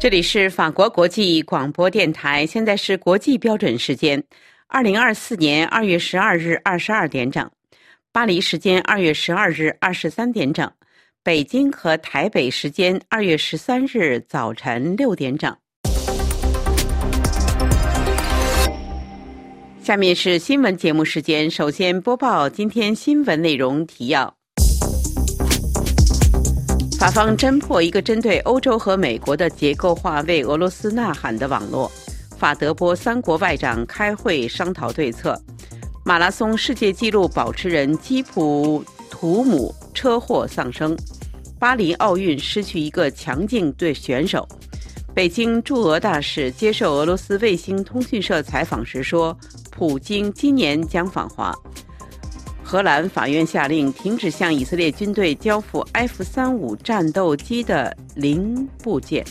这里是法国国际广播电台，现在是国际标准时间，二零二四年二月十二日二十二点整，巴黎时间二月十二日二十三点整，北京和台北时间二月十三日早晨六点整。下面是新闻节目时间，首先播报今天新闻内容提要。法方侦破一个针对欧洲和美国的结构化为俄罗斯呐喊的网络。法德波三国外长开会商讨对策。马拉松世界纪录保持人基普图姆车祸丧生。巴黎奥运失去一个强劲队选手。北京驻俄大使接受俄罗斯卫星通讯社采访时说：“普京今年将访华。”荷兰法院下令停止向以色列军队交付 F 三五战斗机的零部件。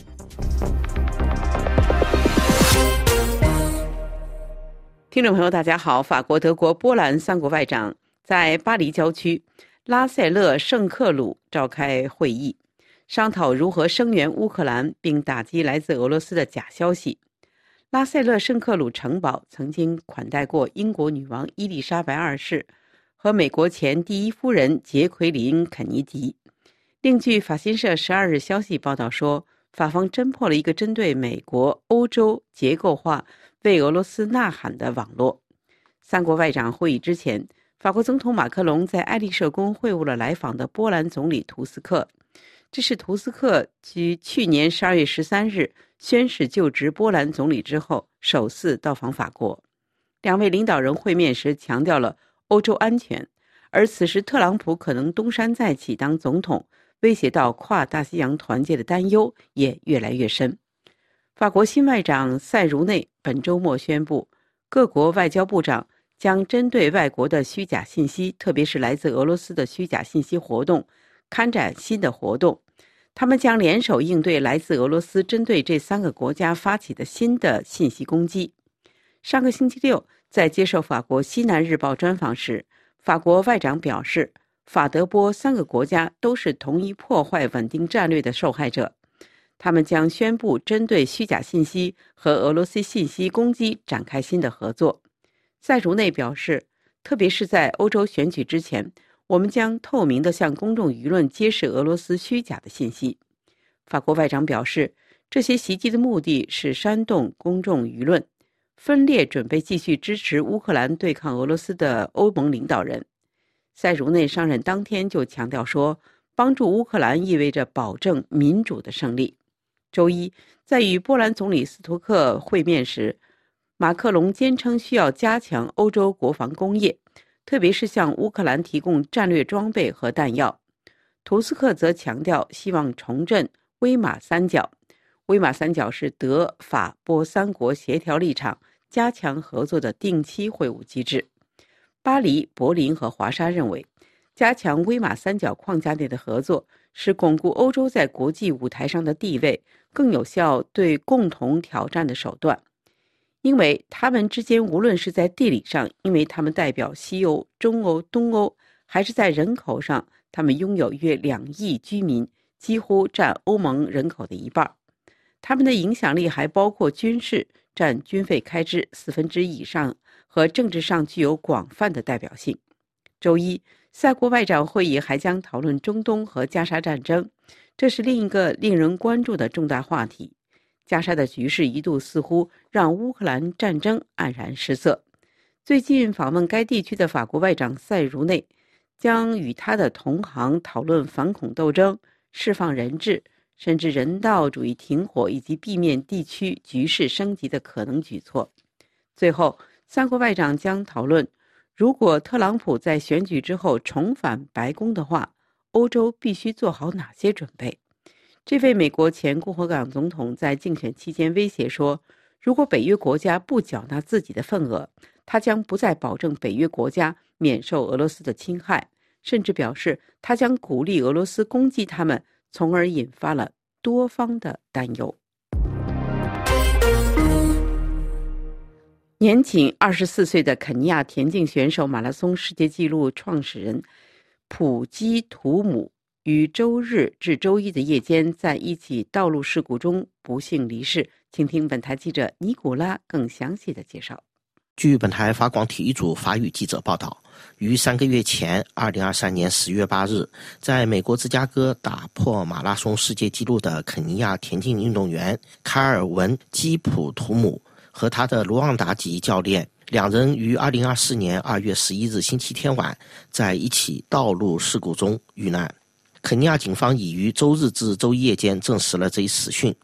听众朋友，大家好！法国、德国、波兰三国外长在巴黎郊区拉塞勒圣克鲁召开会议，商讨如何声援乌克兰并打击来自俄罗斯的假消息。拉塞勒圣克鲁城堡曾经款待过英国女王伊丽莎白二世。和美国前第一夫人杰奎琳·肯尼迪。另据法新社十二日消息报道说，法方侦破了一个针对美国、欧洲结构化为俄罗斯呐喊的网络。三国外长会议之前，法国总统马克龙在爱丽舍宫会晤了来访的波兰总理图斯克。这是图斯克于去年十二月十三日宣誓就职波兰总理之后首次到访法国。两位领导人会面时强调了。欧洲安全，而此时特朗普可能东山再起当总统，威胁到跨大西洋团结的担忧也越来越深。法国新外长塞茹内本周末宣布，各国外交部长将针对外国的虚假信息，特别是来自俄罗斯的虚假信息活动，开展新的活动。他们将联手应对来自俄罗斯针对这三个国家发起的新的信息攻击。上个星期六。在接受法国《西南日报》专访时，法国外长表示，法德波三个国家都是同一破坏稳定战略的受害者。他们将宣布针对虚假信息和俄罗斯信息攻击展开新的合作。塞茹内表示，特别是在欧洲选举之前，我们将透明地向公众舆论揭示俄罗斯虚假的信息。法国外长表示，这些袭击的目的是煽动公众舆论。分裂准备继续支持乌克兰对抗俄罗斯的欧盟领导人塞茹内上任当天就强调说，帮助乌克兰意味着保证民主的胜利。周一，在与波兰总理斯图克会面时，马克龙坚称需要加强欧洲国防工业，特别是向乌克兰提供战略装备和弹药。图斯克则强调希望重振威马三角。威马三角是德法波三国协调立场、加强合作的定期会晤机制。巴黎、柏林和华沙认为，加强威马三角框架内的合作是巩固欧洲在国际舞台上的地位更有效对共同挑战的手段，因为他们之间无论是在地理上，因为他们代表西欧、中欧、东欧，还是在人口上，他们拥有约两亿居民，几乎占欧盟人口的一半。他们的影响力还包括军事，占军费开支四分之以上，和政治上具有广泛的代表性。周一，塞国外长会议还将讨论中东和加沙战争，这是另一个令人关注的重大话题。加沙的局势一度似乎让乌克兰战争黯然失色。最近访问该地区的法国外长塞茹内将与他的同行讨论反恐斗争、释放人质。甚至人道主义停火以及避免地区局势升级的可能举措。最后，三国外长将讨论，如果特朗普在选举之后重返白宫的话，欧洲必须做好哪些准备。这位美国前共和党总统在竞选期间威胁说，如果北约国家不缴纳自己的份额，他将不再保证北约国家免受俄罗斯的侵害，甚至表示他将鼓励俄罗斯攻击他们。从而引发了多方的担忧。年仅二十四岁的肯尼亚田径选手、马拉松世界纪录创始人普基图姆于周日至周一的夜间在一起道路事故中不幸离世。请听本台记者尼古拉更详细的介绍。据本台法广体育组法语记者报道，于三个月前，二零二三年十月八日，在美国芝加哥打破马拉松世界纪录的肯尼亚田径运动员卡尔文·基普图姆和他的卢旺达籍教练。两人于二零二四年二月十一日星期天晚，在一起道路事故中遇难。肯尼亚警方已于周日至周一夜间证实了这一死讯。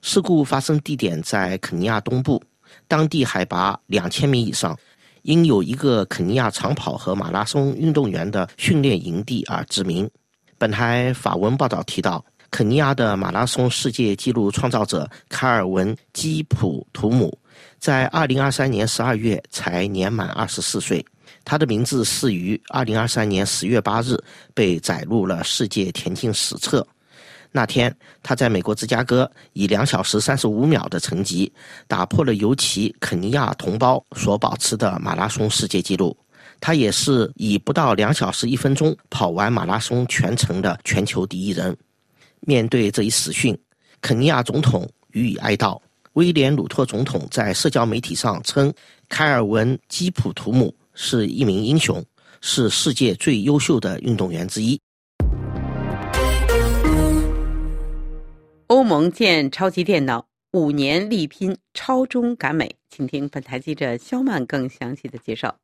事故发生地点在肯尼亚东部，当地海拔两千米以上，因有一个肯尼亚长跑和马拉松运动员的训练营地而知名。本台法文报道提到，肯尼亚的马拉松世界纪录创造者卡尔文·基普图姆。在二零二三年十二月才年满二十四岁，他的名字是于二零二三年十月八日被载入了世界田径史册。那天，他在美国芝加哥以两小时三十五秒的成绩，打破了由其肯尼亚同胞所保持的马拉松世界纪录。他也是以不到两小时一分钟跑完马拉松全程的全球第一人。面对这一死讯，肯尼亚总统予以哀悼。威廉·鲁托总统在社交媒体上称，凯尔文·基普图姆是一名英雄，是世界最优秀的运动员之一。欧盟建超级电脑，五年力拼超中赶美。请听本台记者肖曼更详细的介绍。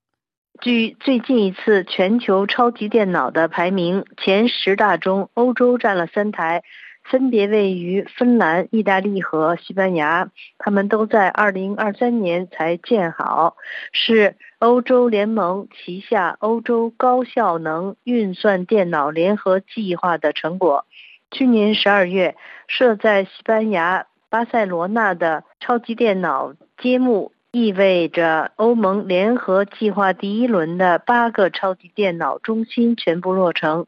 据最近一次全球超级电脑的排名，前十大中，欧洲占了三台。分别位于芬兰、意大利和西班牙，他们都在2023年才建好，是欧洲联盟旗下欧洲高效能运算电脑联合计划的成果。去年12月，设在西班牙巴塞罗那的超级电脑揭幕，意味着欧盟联合计划第一轮的八个超级电脑中心全部落成。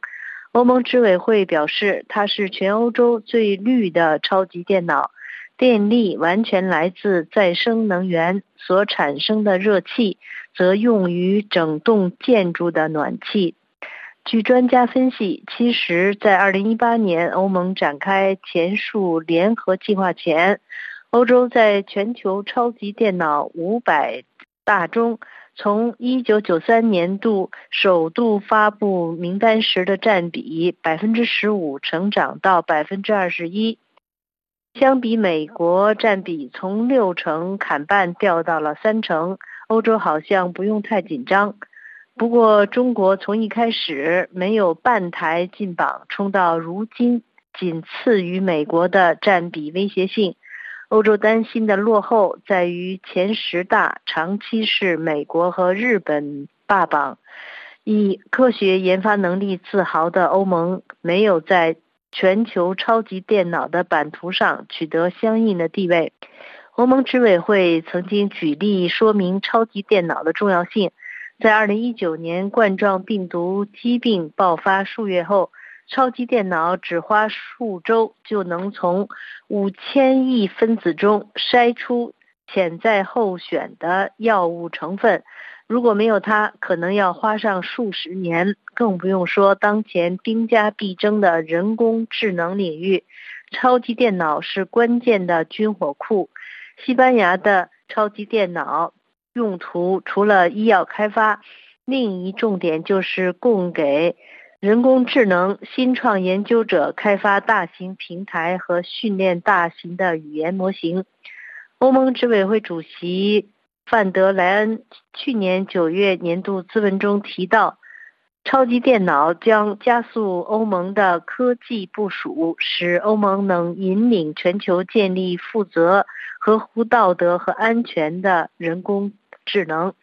欧盟执委会表示，它是全欧洲最绿的超级电脑，电力完全来自再生能源，所产生的热气则用于整栋建筑的暖气。据专家分析，其实，在2018年欧盟展开前述联合计划前，欧洲在全球超级电脑500大中。从一九九三年度首度发布名单时的占比百分之十五成长到百分之二十一，相比美国占比从六成砍半掉到了三成，欧洲好像不用太紧张。不过中国从一开始没有半台进榜，冲到如今仅次于美国的占比威胁性。欧洲担心的落后在于前十大长期是美国和日本霸榜，以科学研发能力自豪的欧盟没有在全球超级电脑的版图上取得相应的地位。欧盟执委会曾经举例说明超级电脑的重要性，在2019年冠状病毒疾病爆发数月后。超级电脑只花数周就能从五千亿分子中筛出潜在候选的药物成分，如果没有它，可能要花上数十年。更不用说当前兵家必争的人工智能领域，超级电脑是关键的军火库。西班牙的超级电脑用途除了医药开发，另一重点就是供给。人工智能新创研究者开发大型平台和训练大型的语言模型。欧盟执委会主席范德莱恩去年九月年度咨文中提到，超级电脑将加速欧盟的科技部署，使欧盟能引领全球建立负责、合乎道德和安全的人工智能。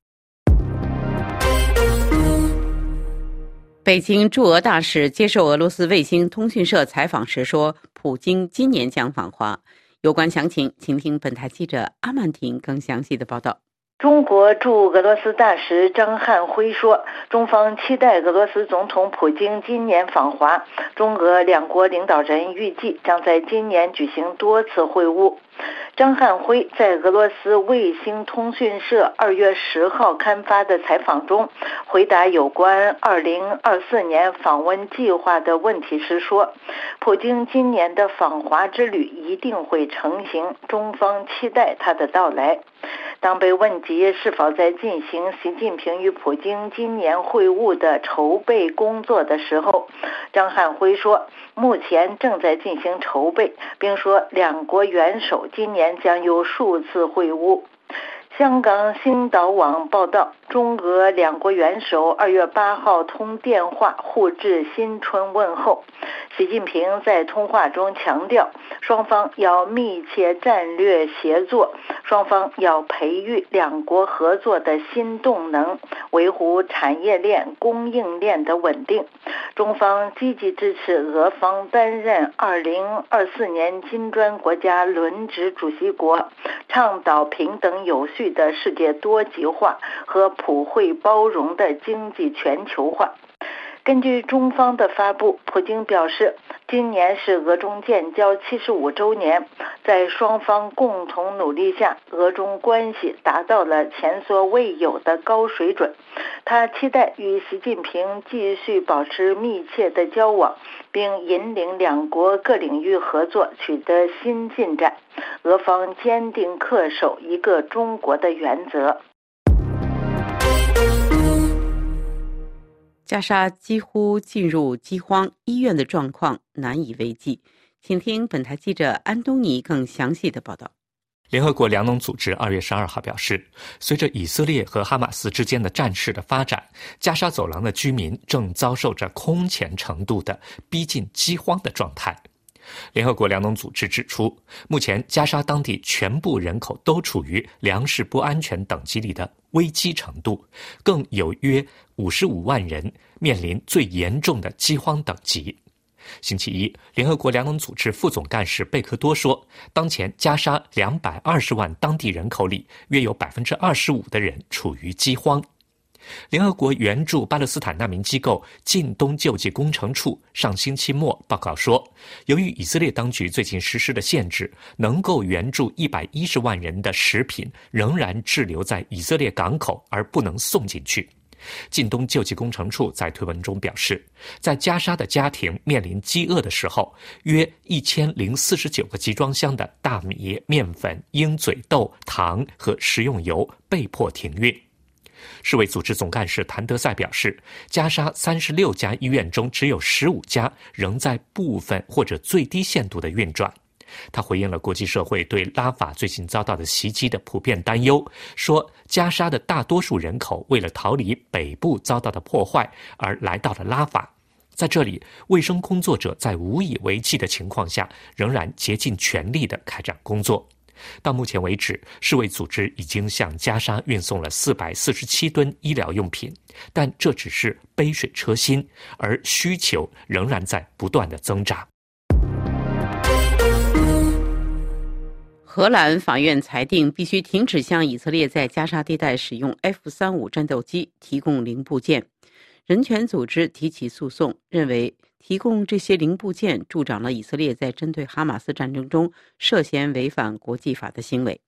北京驻俄大使接受俄罗斯卫星通讯社采访时说：“普京今年将访华。”有关详情，请听本台记者阿曼婷更详细的报道。中国驻俄罗斯大使张汉辉说：“中方期待俄罗斯总统普京今年访华，中俄两国领导人预计将在今年举行多次会晤。”张汉辉在俄罗斯卫星通讯社二月十号刊发的采访中，回答有关二零二四年访问计划的问题时说：“普京今年的访华之旅一定会成行，中方期待他的到来。”当被问及是否在进行习近平与普京今年会晤的筹备工作的时候，张汉辉说：“目前正在进行筹备，并说两国元首今年将有数次会晤。”香港星岛网报道，中俄两国元首二月八号通电话互致新春问候。习近平在通话中强调，双方要密切战略协作，双方要培育两国合作的新动能，维护产业链、供应链的稳定。中方积极支持俄方担任二零二四年金砖国家轮值主席国，倡导平等有序的世界多极化和普惠包容的经济全球化。根据中方的发布，普京表示，今年是俄中建交七十五周年，在双方共同努力下，俄中关系达到了前所未有的高水准。他期待与习近平继续保持密切的交往，并引领两国各领域合作取得新进展。俄方坚定恪守一个中国的原则。加沙几乎进入饥荒，医院的状况难以为继。请听本台记者安东尼更详细的报道。联合国粮农组织二月十二号表示，随着以色列和哈马斯之间的战事的发展，加沙走廊的居民正遭受着空前程度的逼近饥荒的状态。联合国粮农组织指出，目前加沙当地全部人口都处于粮食不安全等级里的危机程度，更有约五十五万人面临最严重的饥荒等级。星期一，联合国粮农组织副总干事贝克多说，当前加沙两百二十万当地人口里，约有百分之二十五的人处于饥荒。联合国援助巴勒斯坦难民机构近东救济工程处上星期末报告说，由于以色列当局最近实施的限制，能够援助一百一十万人的食品仍然滞留在以色列港口，而不能送进去。近东救济工程处在推文中表示，在加沙的家庭面临饥饿的时候，约一千零四十九个集装箱的大米、面粉、鹰嘴豆、糖和食用油被迫停运。世卫组织总干事谭德赛表示，加沙三十六家医院中只有十五家仍在部分或者最低限度的运转。他回应了国际社会对拉法最近遭到的袭击的普遍担忧，说加沙的大多数人口为了逃离北部遭到的破坏而来到了拉法，在这里，卫生工作者在无以为继的情况下，仍然竭尽全力地开展工作。到目前为止，世卫组织已经向加沙运送了四百四十七吨医疗用品，但这只是杯水车薪，而需求仍然在不断的增长。荷兰法院裁定必须停止向以色列在加沙地带使用 F 三五战斗机提供零部件。人权组织提起诉讼，认为。提供这些零部件助长了以色列在针对哈马斯战争中涉嫌违反国际法的行为。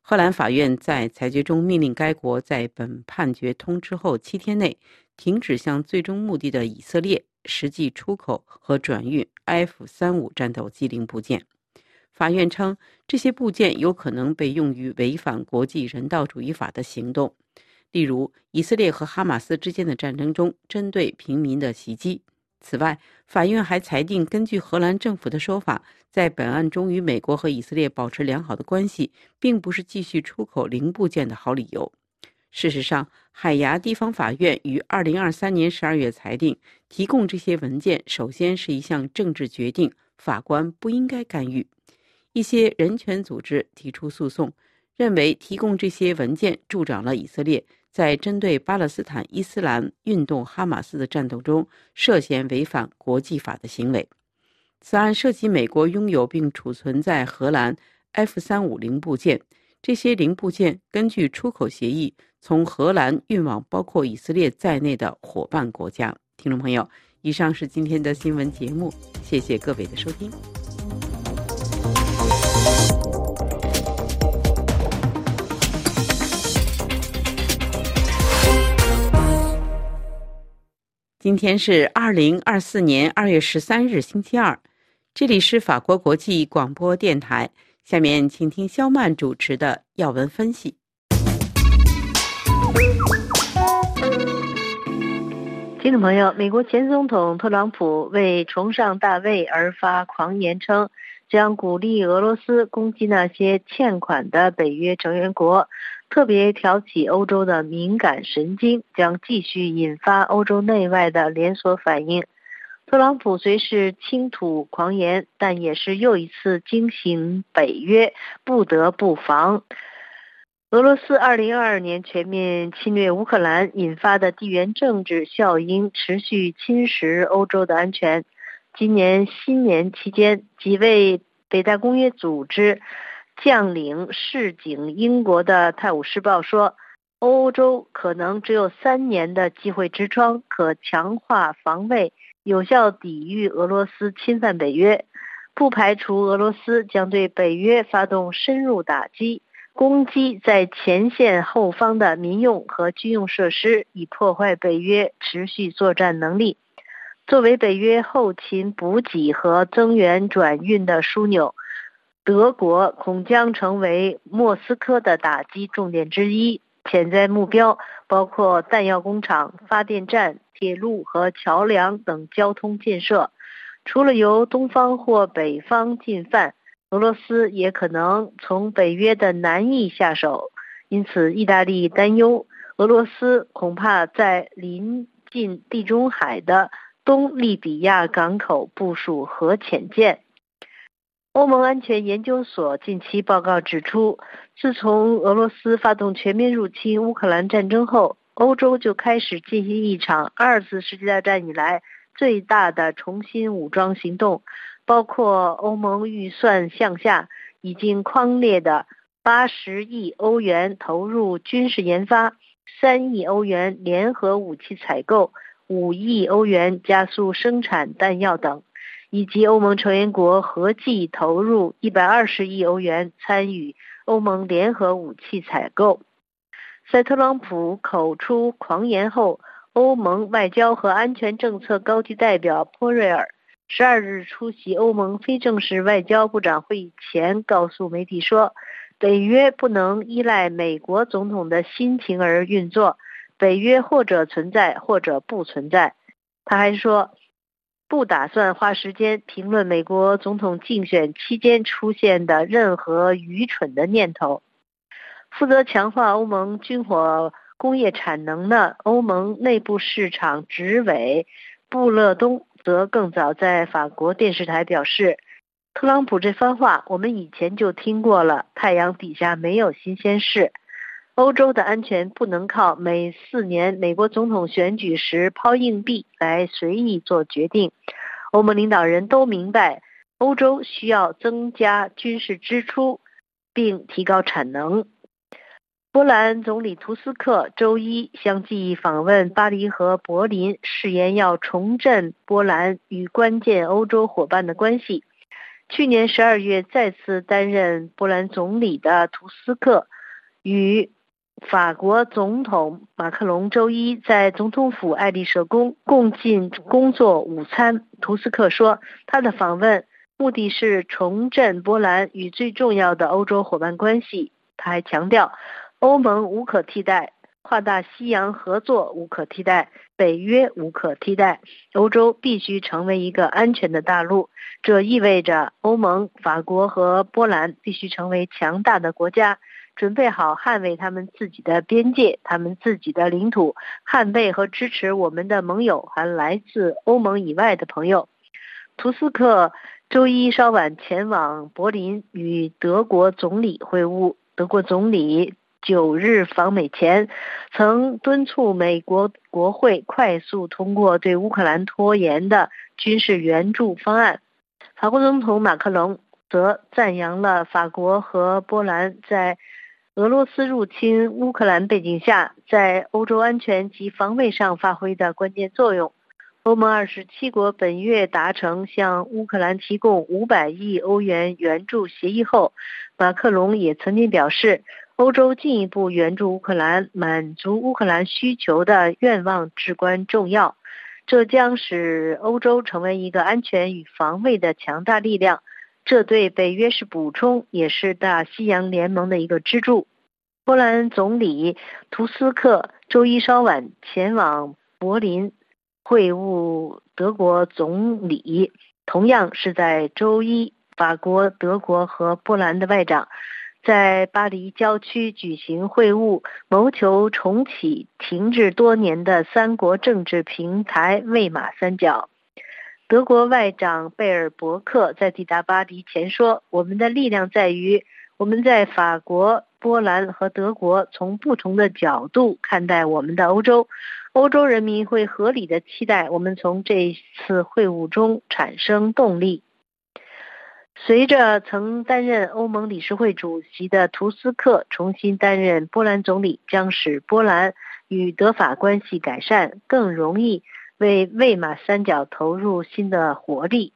荷兰法院在裁决中命令该国在本判决通知后七天内停止向最终目的的以色列实际出口和转运 F 三五战斗机零部件。法院称，这些部件有可能被用于违反国际人道主义法的行动，例如以色列和哈马斯之间的战争中针对平民的袭击。此外，法院还裁定，根据荷兰政府的说法，在本案中与美国和以色列保持良好的关系，并不是继续出口零部件的好理由。事实上，海牙地方法院于二零二三年十二月裁定，提供这些文件首先是一项政治决定，法官不应该干预。一些人权组织提出诉讼，认为提供这些文件助长了以色列。在针对巴勒斯坦伊斯兰运动哈马斯的战斗中涉嫌违反国际法的行为，此案涉及美国拥有并储存在荷兰 F 三五零部件，这些零部件根据出口协议从荷兰运往包括以色列在内的伙伴国家。听众朋友，以上是今天的新闻节目，谢谢各位的收听。今天是二零二四年二月十三日，星期二。这里是法国国际广播电台。下面请听肖曼主持的要闻分析。听众朋友，美国前总统特朗普为崇尚大卫而发狂言称，将鼓励俄罗斯攻击那些欠款的北约成员国。特别挑起欧洲的敏感神经，将继续引发欧洲内外的连锁反应。特朗普虽是倾吐狂言，但也是又一次惊醒北约，不得不防。俄罗斯二零二二年全面侵略乌克兰引发的地缘政治效应持续侵蚀欧洲的安全。今年新年期间，几位北大公约组织。将领示警英国的《泰晤士报》说，欧洲可能只有三年的机会之窗，可强化防卫，有效抵御俄罗斯侵犯北约。不排除俄罗斯将对北约发动深入打击，攻击在前线后方的民用和军用设施，以破坏北约持续作战能力。作为北约后勤补给和增援转运的枢纽。德国恐将成为莫斯科的打击重点之一，潜在目标包括弹药工厂、发电站、铁路和桥梁等交通建设。除了由东方或北方进犯，俄罗斯也可能从北约的南翼下手。因此，意大利担忧俄罗斯恐怕在临近地中海的东利比亚港口部署核潜舰。欧盟安全研究所近期报告指出，自从俄罗斯发动全面入侵乌克兰战争后，欧洲就开始进行一场二次世界大战以来最大的重新武装行动，包括欧盟预算向下，已经框列的八十亿欧元投入军事研发，三亿欧元联合武器采购，五亿欧元加速生产弹药等。以及欧盟成员国合计投入一百二十亿欧元参与欧盟联合武器采购。在特朗普口出狂言后，欧盟外交和安全政策高级代表波瑞尔十二日出席欧盟非正式外交部长会议前告诉媒体说：“北约不能依赖美国总统的心情而运作，北约或者存在，或者不存在。”他还说。不打算花时间评论美国总统竞选期间出现的任何愚蠢的念头。负责强化欧盟军火工业产能的欧盟内部市场执委布勒东则更早在法国电视台表示：“特朗普这番话我们以前就听过了，太阳底下没有新鲜事。”欧洲的安全不能靠每四年美国总统选举时抛硬币来随意做决定。欧盟领导人都明白，欧洲需要增加军事支出，并提高产能。波兰总理图斯克周一相继访问巴黎和柏林，誓言要重振波兰与关键欧洲伙伴的关系。去年十二月再次担任波兰总理的图斯克与。法国总统马克龙周一在总统府爱丽舍宫共进工作午餐。图斯克说，他的访问目的是重振波兰与最重要的欧洲伙伴关系。他还强调，欧盟无可替代，跨大西洋合作无可替代，北约无可替代。欧洲必须成为一个安全的大陆，这意味着欧盟、法国和波兰必须成为强大的国家。准备好捍卫他们自己的边界，他们自己的领土，捍卫和支持我们的盟友，还来自欧盟以外的朋友。图斯克周一稍晚前往柏林与德国总理会晤。德国总理九日访美前曾敦促美国国会快速通过对乌克兰拖延的军事援助方案。法国总统马克龙则赞扬了法国和波兰在。俄罗斯入侵乌克兰背景下，在欧洲安全及防卫上发挥的关键作用。欧盟二十七国本月达成向乌克兰提供五百亿欧元援助协议后，马克龙也曾经表示，欧洲进一步援助乌克兰、满足乌克兰需求的愿望至关重要。这将使欧洲成为一个安全与防卫的强大力量，这对北约是补充，也是大西洋联盟的一个支柱。波兰总理图斯克周一稍晚前往柏林。会晤德国总理，同样是在周一，法国、德国和波兰的外长在巴黎郊区举行会晤，谋求重启停滞多年的三国政治平台魏玛三角。德国外长贝尔伯克在抵达巴黎前说：“我们的力量在于我们在法国。”波兰和德国从不同的角度看待我们的欧洲，欧洲人民会合理的期待我们从这次会晤中产生动力。随着曾担任欧盟理事会主席的图斯克重新担任波兰总理，将使波兰与德法关系改善，更容易为魏玛三角投入新的活力。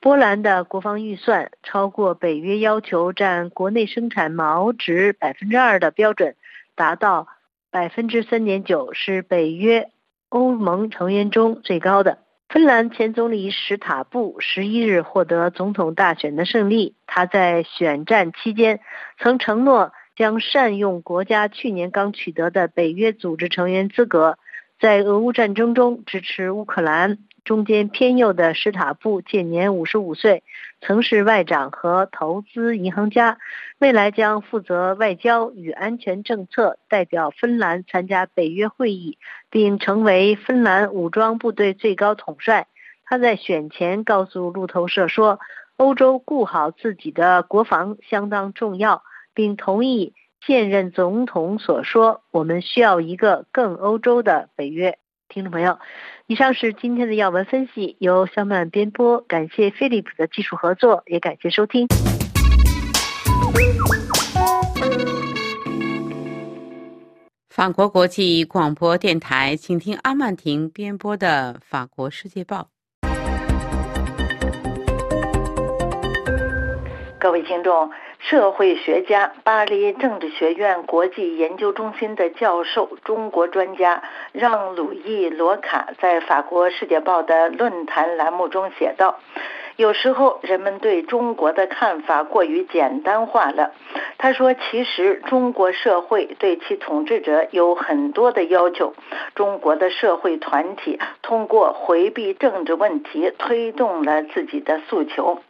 波兰的国防预算超过北约要求占国内生产毛值百分之二的标准，达到百分之三点九，是北约欧盟成员中最高的。芬兰前总理史塔布十一日获得总统大选的胜利，他在选战期间曾承诺将善用国家去年刚取得的北约组织成员资格，在俄乌战争中支持乌克兰。中间偏右的史塔布现年五十五岁，曾是外长和投资银行家，未来将负责外交与安全政策，代表芬兰参加北约会议，并成为芬兰武装部队最高统帅。他在选前告诉路透社说：“欧洲顾好自己的国防相当重要，并同意现任总统所说：我们需要一个更欧洲的北约。”听众朋友，以上是今天的要闻分析，由肖曼编播，感谢飞利浦的技术合作，也感谢收听。法国国际广播电台，请听阿曼婷编播的《法国世界报》。各位听众。社会学家、巴黎政治学院国际研究中心的教授、中国专家让·鲁易·罗卡在《法国世界报》的论坛栏目中写道：“有时候人们对中国的看法过于简单化了。”他说：“其实中国社会对其统治者有很多的要求。中国的社会团体通过回避政治问题，推动了自己的诉求。”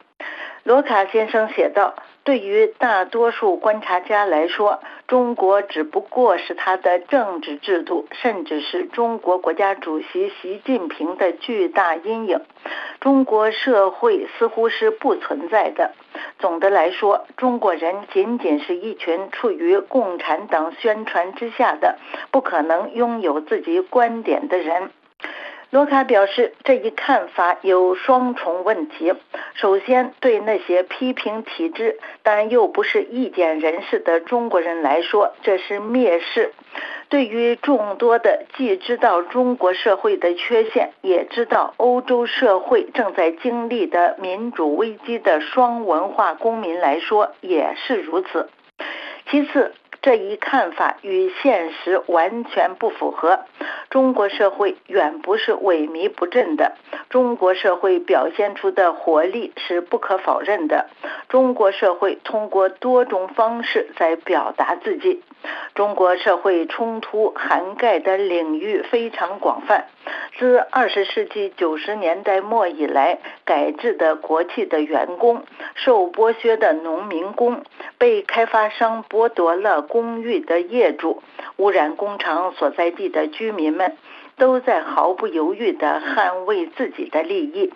罗卡先生写道。对于大多数观察家来说，中国只不过是他的政治制度，甚至是中国国家主席习近平的巨大阴影。中国社会似乎是不存在的。总的来说，中国人仅仅是一群处于共产党宣传之下的、不可能拥有自己观点的人。罗卡表示，这一看法有双重问题。首先，对那些批评体制但又不是意见人士的中国人来说，这是蔑视；对于众多的既知道中国社会的缺陷，也知道欧洲社会正在经历的民主危机的双文化公民来说，也是如此。其次，这一看法与现实完全不符合。中国社会远不是萎靡不振的，中国社会表现出的活力是不可否认的。中国社会通过多种方式在表达自己。中国社会冲突涵盖的领域非常广泛，自二十世纪九十年代末以来，改制的国企的员工、受剥削的农民工、被开发商剥夺了公寓的业主、污染工厂所在地的居民们，都在毫不犹豫地捍卫自己的利益。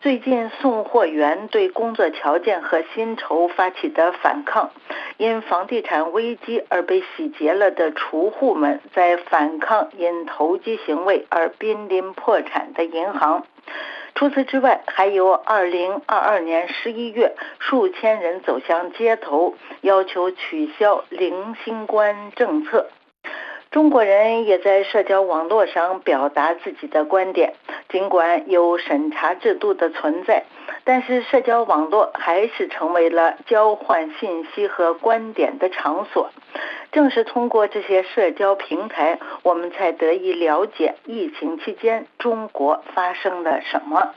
最近，送货员对工作条件和薪酬发起的反抗，因房地产危机而被洗劫了的储户们，在反抗因投机行为而濒临破产的银行。除此之外，还有2022年11月数千人走向街头，要求取消零新冠政策。中国人也在社交网络上表达自己的观点。尽管有审查制度的存在，但是社交网络还是成为了交换信息和观点的场所。正是通过这些社交平台，我们才得以了解疫情期间中国发生了什么。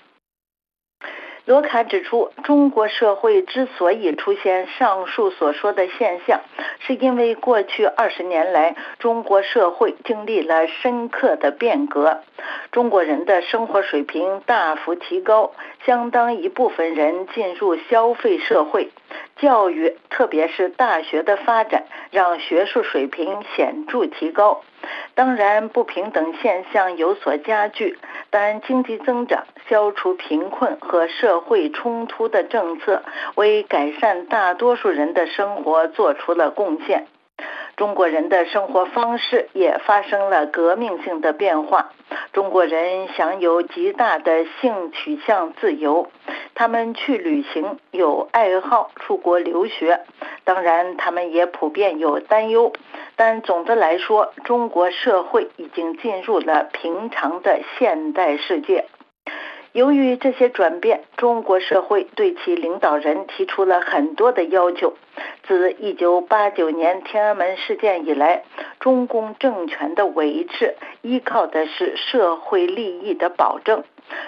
罗卡指出，中国社会之所以出现上述所说的现象，是因为过去二十年来，中国社会经历了深刻的变革，中国人的生活水平大幅提高，相当一部分人进入消费社会。教育，特别是大学的发展，让学术水平显著提高。当然，不平等现象有所加剧，但经济增长、消除贫困和社会冲突的政策，为改善大多数人的生活做出了贡献。中国人的生活方式也发生了革命性的变化。中国人享有极大的性取向自由，他们去旅行，有爱好，出国留学。当然，他们也普遍有担忧。但总的来说，中国社会已经进入了平常的现代世界。由于这些转变，中国社会对其领导人提出了很多的要求。自1989年天安门事件以来，中共政权的维持依靠的是社会利益的保证。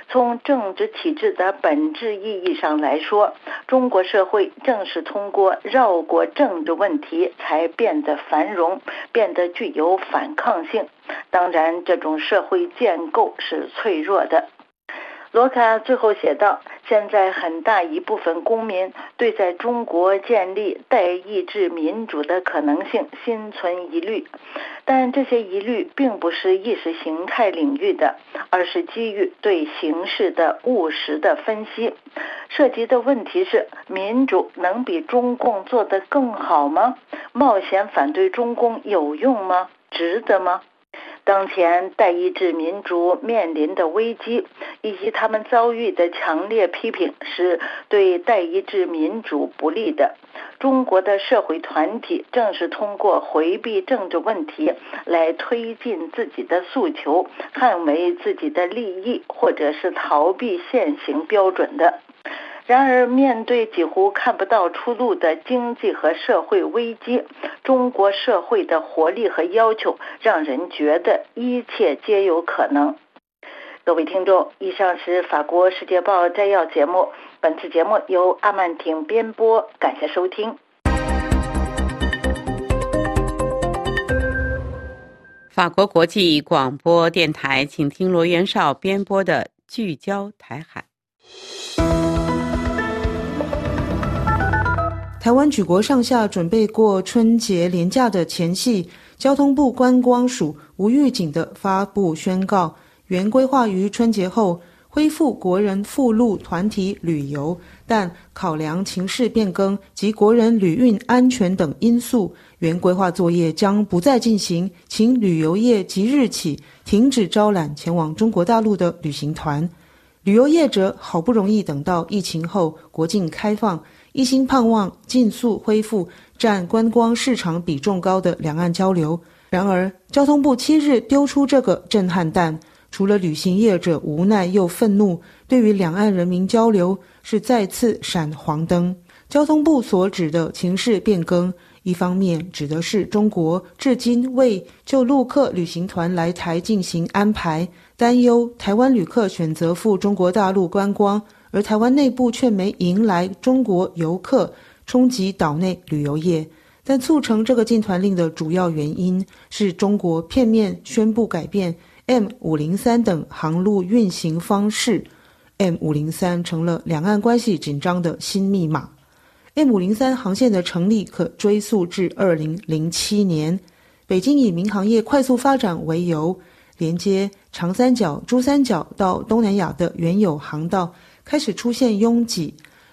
从政治体制的本质意义上来说，中国社会正是通过绕过政治问题才变得繁荣，变得具有反抗性。当然，这种社会建构是脆弱的。罗卡最后写道：“现在很大一部分公民对在中国建立代议制民主的可能性心存疑虑，但这些疑虑并不是意识形态领域的，而是基于对形势的务实的分析。涉及的问题是：民主能比中共做得更好吗？冒险反对中共有用吗？值得吗？”当前代议制民主面临的危机，以及他们遭遇的强烈批评，是对代议制民主不利的。中国的社会团体正是通过回避政治问题来推进自己的诉求，捍卫自己的利益，或者是逃避现行标准的。然而，面对几乎看不到出路的经济和社会危机，中国社会的活力和要求让人觉得一切皆有可能。各位听众，以上是法国《世界报》摘要节目。本次节目由阿曼婷编播，感谢收听。法国国际广播电台，请听罗元绍编播的《聚焦台海》。台湾举国上下准备过春节连假的前夕，交通部观光署无预警的发布宣告，原规划于春节后恢复国人赴陆团体旅游，但考量情势变更及国人旅运安全等因素，原规划作业将不再进行，请旅游业即日起停止招揽前往中国大陆的旅行团。旅游业者好不容易等到疫情后国境开放。一心盼望尽速恢复占观光市场比重高的两岸交流，然而交通部七日丢出这个震撼弹，除了旅行业者无奈又愤怒，对于两岸人民交流是再次闪黄灯。交通部所指的情势变更，一方面指的是中国至今未就陆客旅行团来台进行安排，担忧台湾旅客选择赴中国大陆观光。而台湾内部却没迎来中国游客，冲击岛内旅游业。但促成这个禁团令的主要原因是中国片面宣布改变 M 五零三等航路运行方式，M 五零三成了两岸关系紧张的新密码。M 五零三航线的成立可追溯至二零零七年，北京以民航业快速发展为由，连接长三角、珠三角到东南亚的原有航道。开始出现拥挤，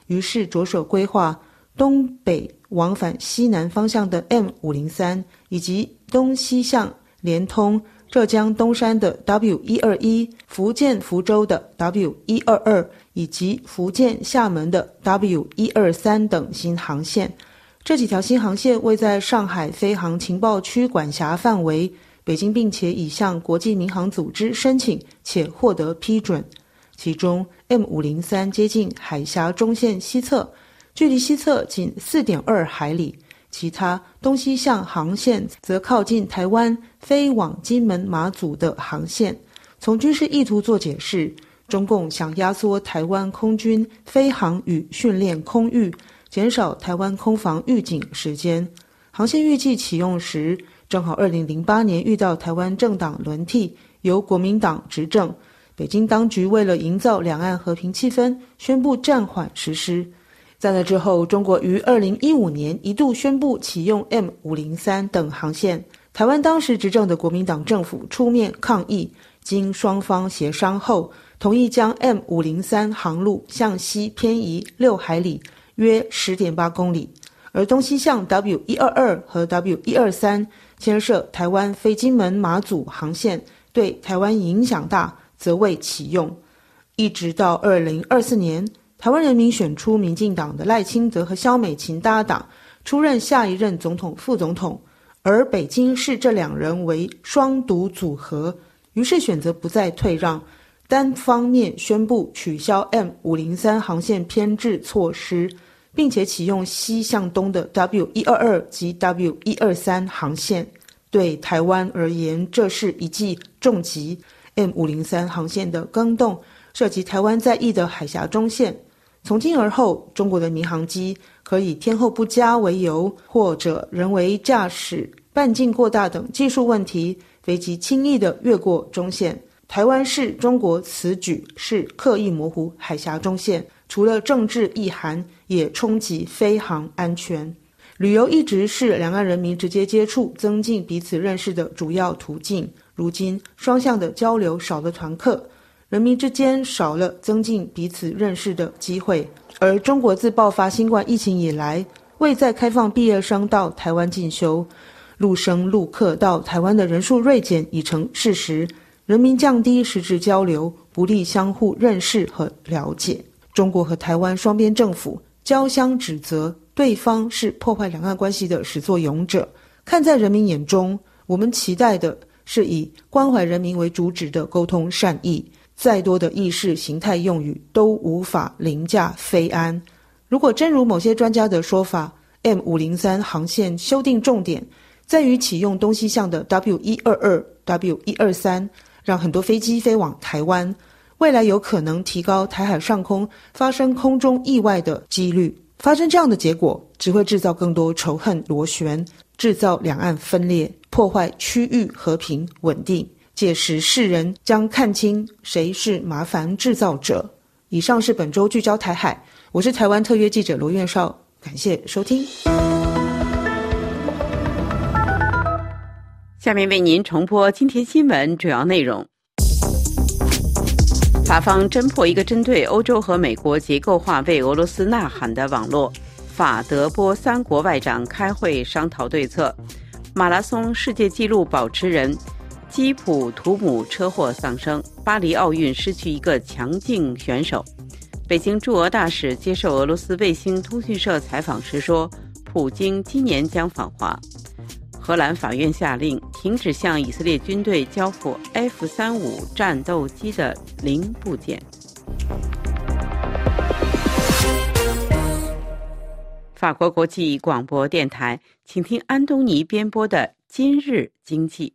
于是着手规划东北往返西南方向的 M 五零三，以及东西向连通浙江东山的 W 一二一、福建福州的 W 一二二以及福建厦门的 W 一二三等新航线。这几条新航线位在上海飞航情报区管辖范围，北京并且已向国际民航组织申请且获得批准。其中 M 五零三接近海峡中线西侧，距离西侧仅四点二海里。其他东西向航线则靠近台湾飞往金门、马祖的航线。从军事意图做解释，中共想压缩台湾空军飞航与训练空域，减少台湾空防预警时间。航线预计启用时，正好二零零八年遇到台湾政党轮替，由国民党执政。北京当局为了营造两岸和平气氛，宣布暂缓实施。在那之后，中国于二零一五年一度宣布启用 M 五零三等航线。台湾当时执政的国民党政府出面抗议，经双方协商后，同意将 M 五零三航路向西偏移六海里，约十点八公里。而东西向 W 一二二和 W 一二三牵涉台湾飞金门、马祖航线，对台湾影响大，则未启用。一直到二零二四年。台湾人民选出民进党的赖清德和萧美琴搭档出任下一任总统、副总统，而北京视这两人为双独组合，于是选择不再退让，单方面宣布取消 M 五零三航线偏置措施，并且启用西向东的 W 一二二及 W 一二三航线。对台湾而言，这是一记重击。M 五零三航线的更动涉及台湾在役的海峡中线。从今而后，中国的民航机可以天候不佳为由，或者人为驾驶半径过大等技术问题，飞机轻易的越过中线。台湾视中国此举是刻意模糊海峡中线，除了政治意涵，也冲击飞航安全。旅游一直是两岸人民直接接触、增进彼此认识的主要途径。如今，双向的交流少了团客。人民之间少了增进彼此认识的机会，而中国自爆发新冠疫情以来，未再开放毕业生到台湾进修，陆生陆客到台湾的人数锐减已成事实。人民降低实质交流，不利相互认识和了解。中国和台湾双边政府交相指责对方是破坏两岸关系的始作俑者。看在人民眼中，我们期待的是以关怀人民为主旨的沟通善意。再多的意识形态用语都无法凌驾非安。如果真如某些专家的说法，M 五零三航线修订重点在于启用东西向的 W 一二二、W 一二三，让很多飞机飞往台湾，未来有可能提高台海上空发生空中意外的几率。发生这样的结果，只会制造更多仇恨螺旋，制造两岸分裂，破坏区域和平稳定。届时，世人将看清谁是麻烦制造者。以上是本周聚焦台海，我是台湾特约记者罗院少，感谢收听。下面为您重播今天新闻主要内容：法方侦破一个针对欧洲和美国结构化为俄罗斯呐喊的网络；法德波三国外长开会商讨对策；马拉松世界纪录保持人。基普图姆车祸丧生，巴黎奥运失去一个强劲选手。北京驻俄大使接受俄罗斯卫星通讯社采访时说，普京今年将访华。荷兰法院下令停止向以色列军队交付 F 三五战斗机的零部件。法国国际广播电台，请听安东尼编播的《今日经济》。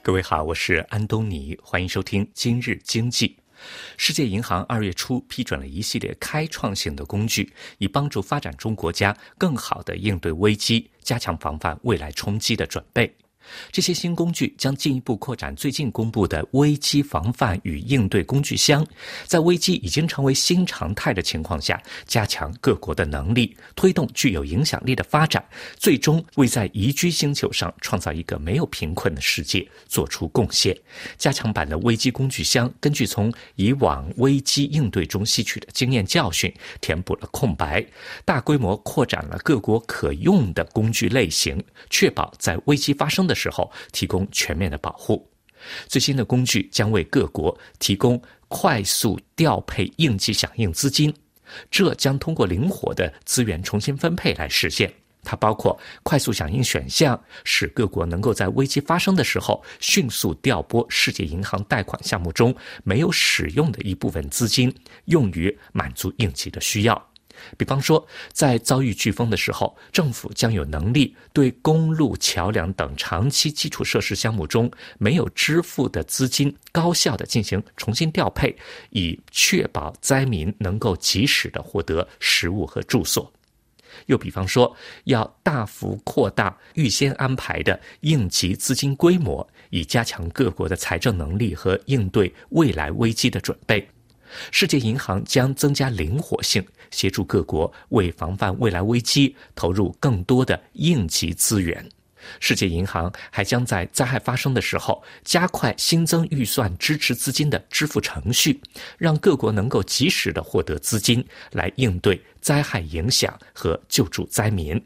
各位好，我是安东尼，欢迎收听今日经济。世界银行二月初批准了一系列开创性的工具，以帮助发展中国家更好的应对危机，加强防范未来冲击的准备。这些新工具将进一步扩展最近公布的危机防范与应对工具箱，在危机已经成为新常态的情况下，加强各国的能力，推动具有影响力的发展，最终为在宜居星球上创造一个没有贫困的世界做出贡献。加强版的危机工具箱根据从以往危机应对中吸取的经验教训，填补了空白，大规模扩展了各国可用的工具类型，确保在危机发生的时候提供全面的保护。最新的工具将为各国提供快速调配应急响应资金，这将通过灵活的资源重新分配来实现。它包括快速响应选项，使各国能够在危机发生的时候迅速调拨世界银行贷款项目中没有使用的一部分资金，用于满足应急的需要。比方说，在遭遇飓风的时候，政府将有能力对公路、桥梁等长期基础设施项目中没有支付的资金，高效的进行重新调配，以确保灾民能够及时的获得食物和住所。又比方说，要大幅扩大预先安排的应急资金规模，以加强各国的财政能力和应对未来危机的准备。世界银行将增加灵活性，协助各国为防范未来危机投入更多的应急资源。世界银行还将在灾害发生的时候加快新增预算支持资金的支付程序，让各国能够及时的获得资金来应对灾害影响和救助灾民，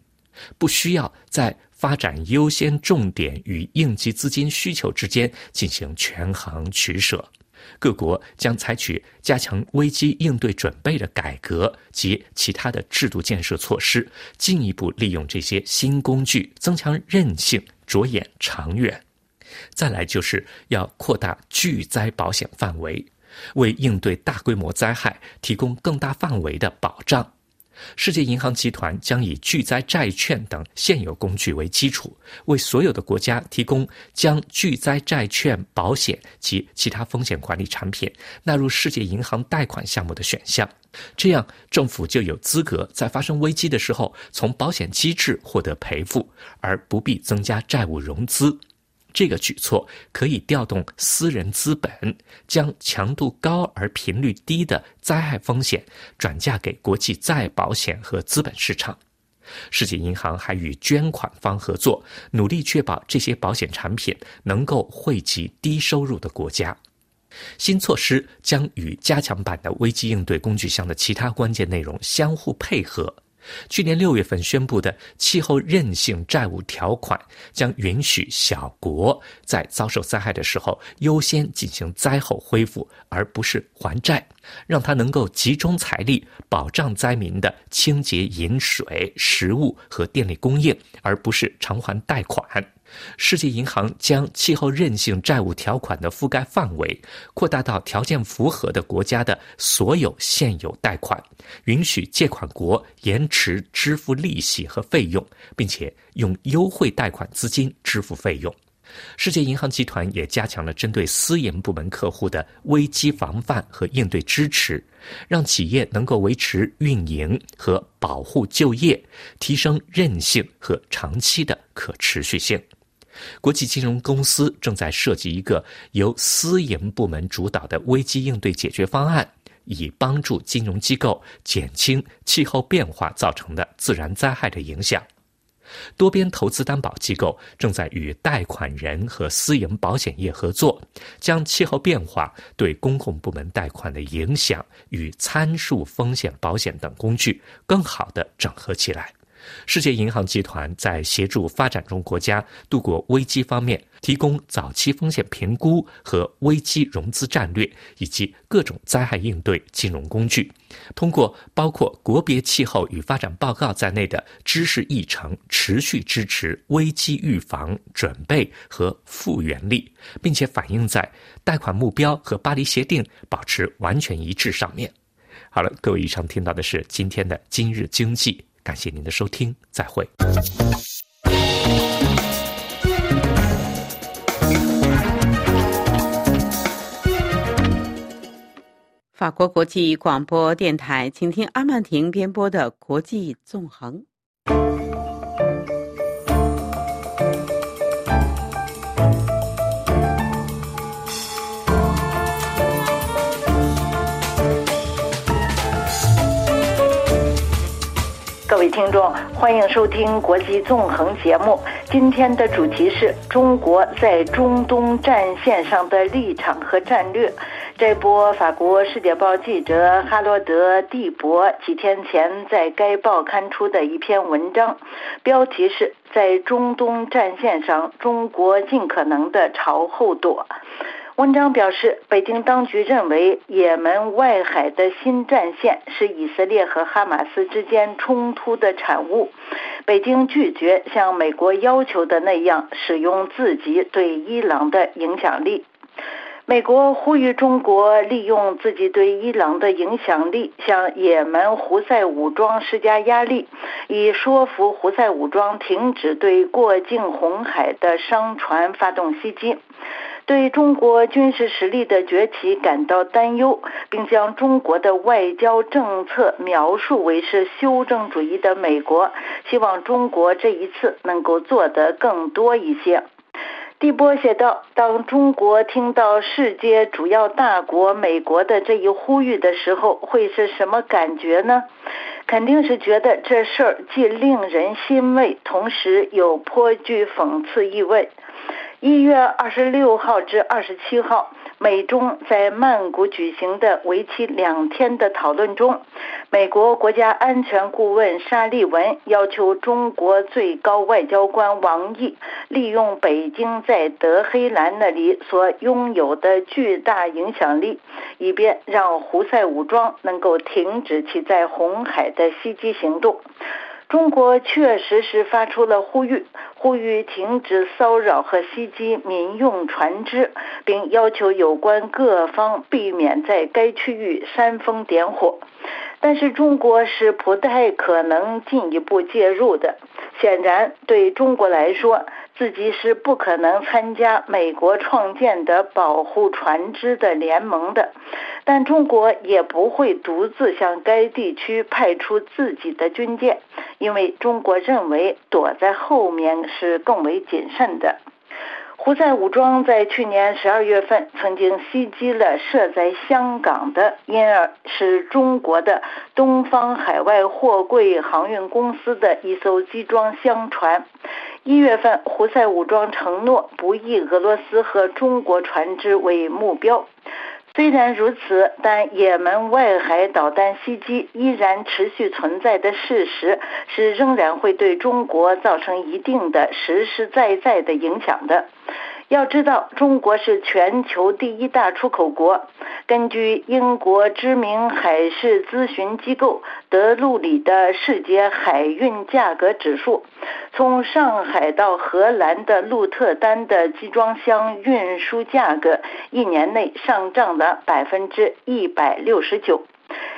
不需要在发展优先重点与应急资金需求之间进行权衡取舍。各国将采取加强危机应对准备的改革及其他的制度建设措施，进一步利用这些新工具，增强韧性，着眼长远。再来就是要扩大巨灾保险范围，为应对大规模灾害提供更大范围的保障。世界银行集团将以巨灾债券等现有工具为基础，为所有的国家提供将巨灾债券、保险及其他风险管理产品纳入世界银行贷款项目的选项。这样，政府就有资格在发生危机的时候从保险机制获得赔付，而不必增加债务融资。这个举措可以调动私人资本，将强度高而频率低的灾害风险转嫁给国际再保险和资本市场。世界银行还与捐款方合作，努力确保这些保险产品能够惠及低收入的国家。新措施将与加强版的危机应对工具箱的其他关键内容相互配合。去年六月份宣布的气候韧性债务条款，将允许小国在遭受灾害的时候优先进行灾后恢复，而不是还债，让它能够集中财力保障灾民的清洁饮水、食物和电力供应，而不是偿还贷款。世界银行将气候韧性债务条款的覆盖范围扩大到条件符合的国家的所有现有贷款，允许借款国延迟支付利息和费用，并且用优惠贷款资金支付费用。世界银行集团也加强了针对私营部门客户的危机防范和应对支持，让企业能够维持运营和保护就业，提升韧性和长期的可持续性。国际金融公司正在设计一个由私营部门主导的危机应对解决方案，以帮助金融机构减轻气候变化造成的自然灾害的影响。多边投资担保机构正在与贷款人和私营保险业合作，将气候变化对公共部门贷款的影响与参数风险保险等工具更好地整合起来。世界银行集团在协助发展中国家度过危机方面，提供早期风险评估和危机融资战略，以及各种灾害应对金融工具。通过包括国别气候与发展报告在内的知识议程，持续支持危机预防、准备和复原力，并且反映在贷款目标和巴黎协定保持完全一致上面。好了，各位，以上听到的是今天的今日经济。感谢您的收听，再会。法国国际广播电台，请听阿曼婷编播的《国际纵横》。各位听众，欢迎收听国际纵横节目。今天的主题是中国在中东战线上的立场和战略。这波法国《世界报》记者哈罗德·蒂博几天前在该报刊出的一篇文章，标题是在中东战线上，中国尽可能的朝后躲。文章表示，北京当局认为，也门外海的新战线是以色列和哈马斯之间冲突的产物。北京拒绝像美国要求的那样使用自己对伊朗的影响力。美国呼吁中国利用自己对伊朗的影响力，向也门胡塞武装施加压力，以说服胡塞武装停止对过境红海的商船发动袭击。对中国军事实力的崛起感到担忧，并将中国的外交政策描述为是修正主义的美国，希望中国这一次能够做得更多一些。蒂波写道：“当中国听到世界主要大国美国的这一呼吁的时候，会是什么感觉呢？肯定是觉得这事儿既令人欣慰，同时又颇具讽刺意味。”一月二十六号至二十七号，美中在曼谷举行的为期两天的讨论中，美国国家安全顾问沙利文要求中国最高外交官王毅利用北京在德黑兰那里所拥有的巨大影响力，以便让胡塞武装能够停止其在红海的袭击行动。中国确实是发出了呼吁，呼吁停止骚扰和袭击民用船只，并要求有关各方避免在该区域煽风点火。但是中国是不太可能进一步介入的。显然，对中国来说，自己是不可能参加美国创建的保护船只的联盟的，但中国也不会独自向该地区派出自己的军舰，因为中国认为躲在后面是更为谨慎的。胡塞武装在去年十二月份曾经袭击了设在香港的，因而是中国的东方海外货柜航运公司的一艘集装箱船。一月份，胡塞武装承诺不以俄罗斯和中国船只为目标。虽然如此，但也门外海导弹袭击依然持续存在的事实，是仍然会对中国造成一定的实实在在的影响的。要知道，中国是全球第一大出口国。根据英国知名海事咨询机构德鲁里的世界海运价格指数，从上海到荷兰的鹿特丹的集装箱运输价格一年内上涨了百分之一百六十九。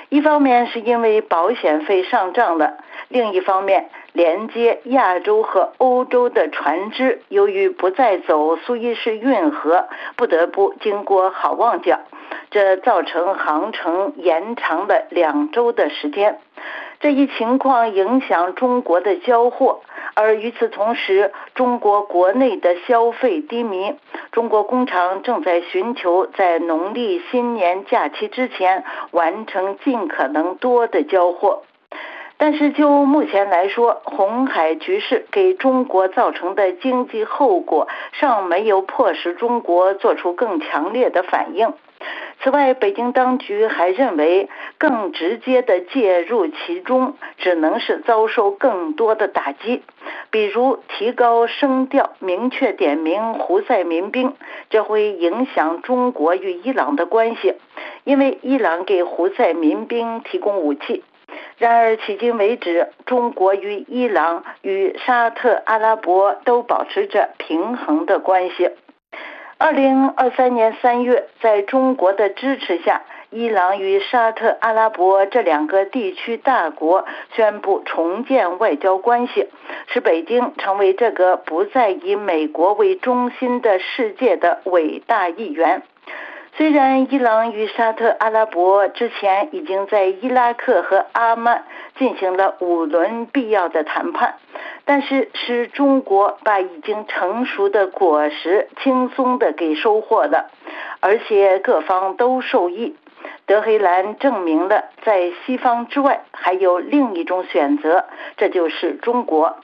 一方面是因为保险费上涨了，另一方面。连接亚洲和欧洲的船只，由于不再走苏伊士运河，不得不经过好望角，这造成航程延长了两周的时间。这一情况影响中国的交货，而与此同时，中国国内的消费低迷。中国工厂正在寻求在农历新年假期之前完成尽可能多的交货。但是就目前来说，红海局势给中国造成的经济后果尚没有迫使中国做出更强烈的反应。此外，北京当局还认为，更直接的介入其中，只能是遭受更多的打击，比如提高声调，明确点名胡塞民兵，这会影响中国与伊朗的关系，因为伊朗给胡塞民兵提供武器。然而，迄今为止，中国与伊朗与沙特阿拉伯都保持着平衡的关系。二零二三年三月，在中国的支持下，伊朗与沙特阿拉伯这两个地区大国宣布重建外交关系，使北京成为这个不再以美国为中心的世界的伟大一员。虽然伊朗与沙特阿拉伯之前已经在伊拉克和阿曼进行了五轮必要的谈判，但是是中国把已经成熟的果实轻松的给收获了，而且各方都受益。德黑兰证明了在西方之外还有另一种选择，这就是中国。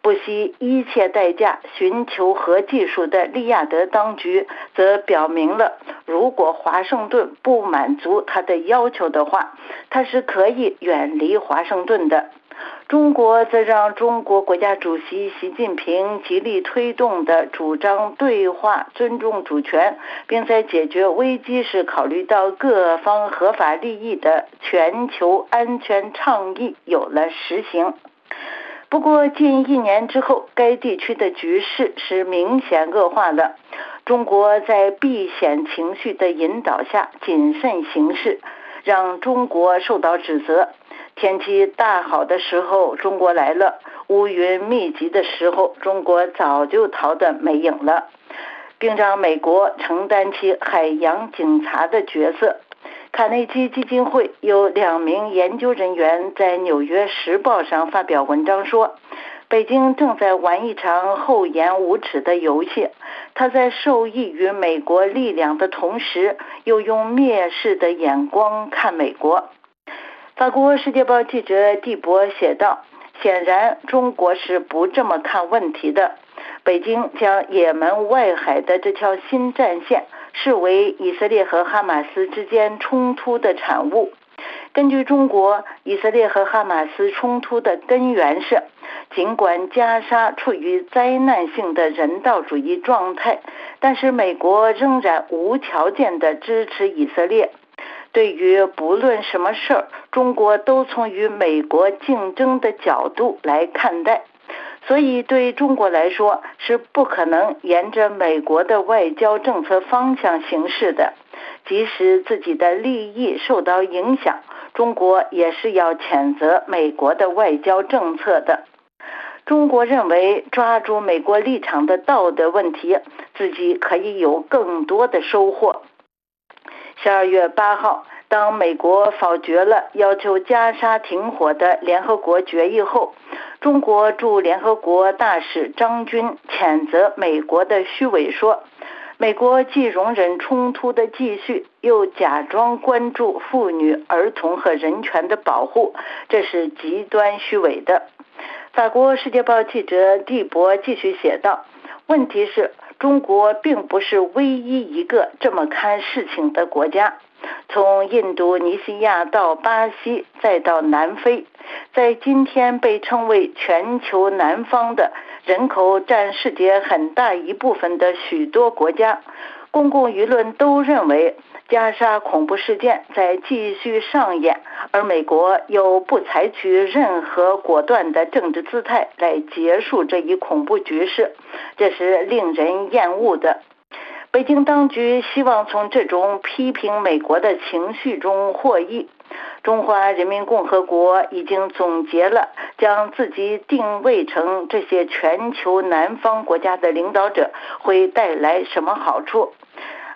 不惜一切代价寻求核技术的利亚德当局，则表明了，如果华盛顿不满足他的要求的话，他是可以远离华盛顿的。中国则让中国国家主席习近平极力推动的主张对话、尊重主权，并在解决危机时考虑到各方合法利益的全球安全倡议有了实行。不过，近一年之后，该地区的局势是明显恶化的。中国在避险情绪的引导下谨慎行事，让中国受到指责。天气大好的时候，中国来了；乌云密集的时候，中国早就逃得没影了，并让美国承担起海洋警察的角色。卡内基基金会有两名研究人员在《纽约时报》上发表文章说，北京正在玩一场厚颜无耻的游戏。他在受益于美国力量的同时，又用蔑视的眼光看美国。法国《世界报》记者蒂博写道：“显然，中国是不这么看问题的。北京将也门外海的这条新战线。”视为以色列和哈马斯之间冲突的产物。根据中国，以色列和哈马斯冲突的根源是，尽管加沙处于灾难性的人道主义状态，但是美国仍然无条件的支持以色列。对于不论什么事儿，中国都从与美国竞争的角度来看待。所以，对中国来说是不可能沿着美国的外交政策方向行事的。即使自己的利益受到影响，中国也是要谴责美国的外交政策的。中国认为，抓住美国立场的道德问题，自己可以有更多的收获。十二月八号。当美国否决了要求加沙停火的联合国决议后，中国驻联合国大使张军谴责美国的虚伪，说：“美国既容忍冲突的继续，又假装关注妇女、儿童和人权的保护，这是极端虚伪的。”法国《世界报》记者蒂博继续写道：“问题是，中国并不是唯一一个这么看事情的国家。”从印度尼西亚到巴西，再到南非，在今天被称为全球南方的人口占世界很大一部分的许多国家，公共舆论都认为加沙恐怖事件在继续上演，而美国又不采取任何果断的政治姿态来结束这一恐怖局势，这是令人厌恶的。北京当局希望从这种批评美国的情绪中获益。中华人民共和国已经总结了将自己定位成这些全球南方国家的领导者会带来什么好处。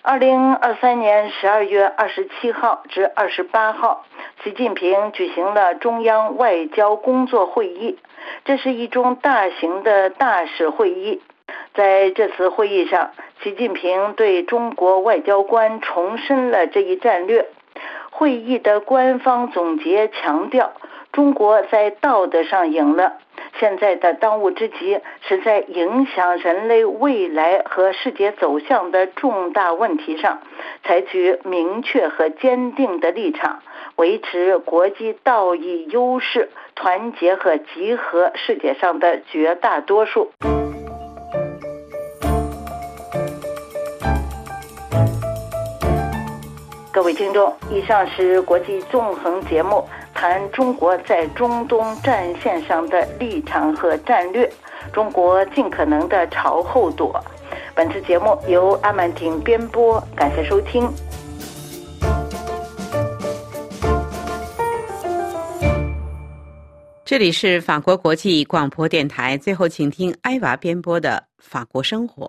二零二三年十二月二十七号至二十八号，习近平举行了中央外交工作会议，这是一种大型的大使会议。在这次会议上，习近平对中国外交官重申了这一战略。会议的官方总结强调，中国在道德上赢了。现在的当务之急是在影响人类未来和世界走向的重大问题上，采取明确和坚定的立场，维持国际道义优势，团结和集合世界上的绝大多数。各位听众，以上是国际纵横节目，谈中国在中东战线上的立场和战略。中国尽可能的朝后躲。本次节目由阿曼婷编播，感谢收听。这里是法国国际广播电台，最后请听艾娃编播的《法国生活》。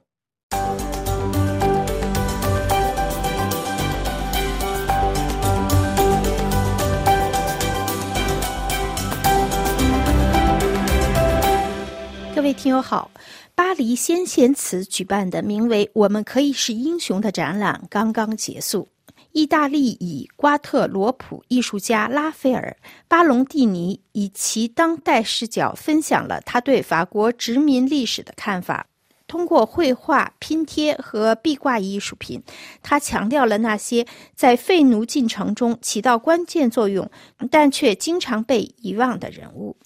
各位听友好，巴黎先贤祠举办的名为“我们可以是英雄”的展览刚刚结束。意大利以瓜特罗普艺术家拉斐尔·巴隆蒂尼以其当代视角分享了他对法国殖民历史的看法。通过绘画、拼贴和壁挂艺术品，他强调了那些在废奴进程中起到关键作用，但却经常被遗忘的人物。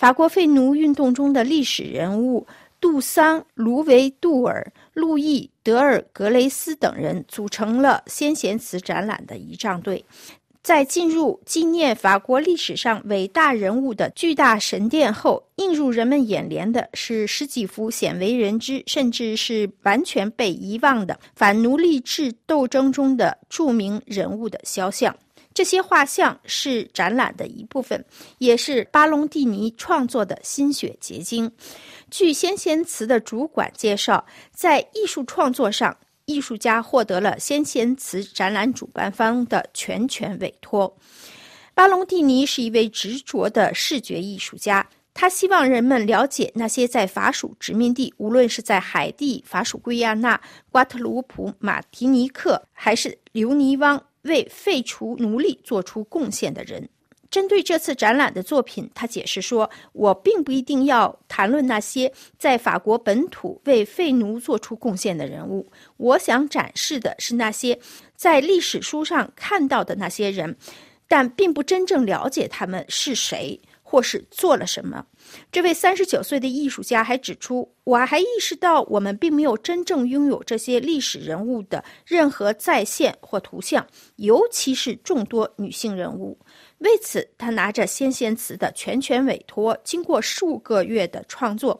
法国废奴运动中的历史人物杜桑、卢维杜尔、路易·德尔格雷斯等人组成了先贤祠展览的仪仗队。在进入纪念法国历史上伟大人物的巨大神殿后，映入人们眼帘的是十几幅鲜为人知，甚至是完全被遗忘的反奴隶制斗争中的著名人物的肖像。这些画像是展览的一部分，也是巴隆蒂尼创作的心血结晶。据先贤祠的主管介绍，在艺术创作上。艺术家获得了先贤祠展览主办方的全权委托。巴隆蒂尼是一位执着的视觉艺术家，他希望人们了解那些在法属殖民地，无论是在海地、法属圭亚那、瓜特鲁普、马提尼克，还是留尼汪，为废除奴隶做出贡献的人。针对这次展览的作品，他解释说：“我并不一定要谈论那些在法国本土为废奴做出贡献的人物，我想展示的是那些在历史书上看到的那些人，但并不真正了解他们是谁或是做了什么。”这位三十九岁的艺术家还指出：“我还意识到，我们并没有真正拥有这些历史人物的任何再现或图像，尤其是众多女性人物。”为此，他拿着先贤祠的全权委托，经过数个月的创作，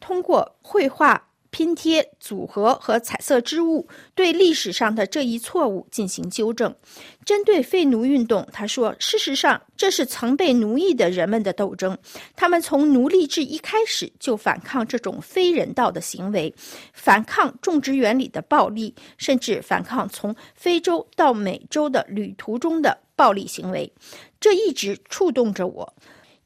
通过绘画、拼贴、组合和彩色织物，对历史上的这一错误进行纠正。针对废奴运动，他说：“事实上，这是曾被奴役的人们的斗争。他们从奴隶制一开始就反抗这种非人道的行为，反抗种植园里的暴力，甚至反抗从非洲到美洲的旅途中的暴力行为。”这一直触动着我，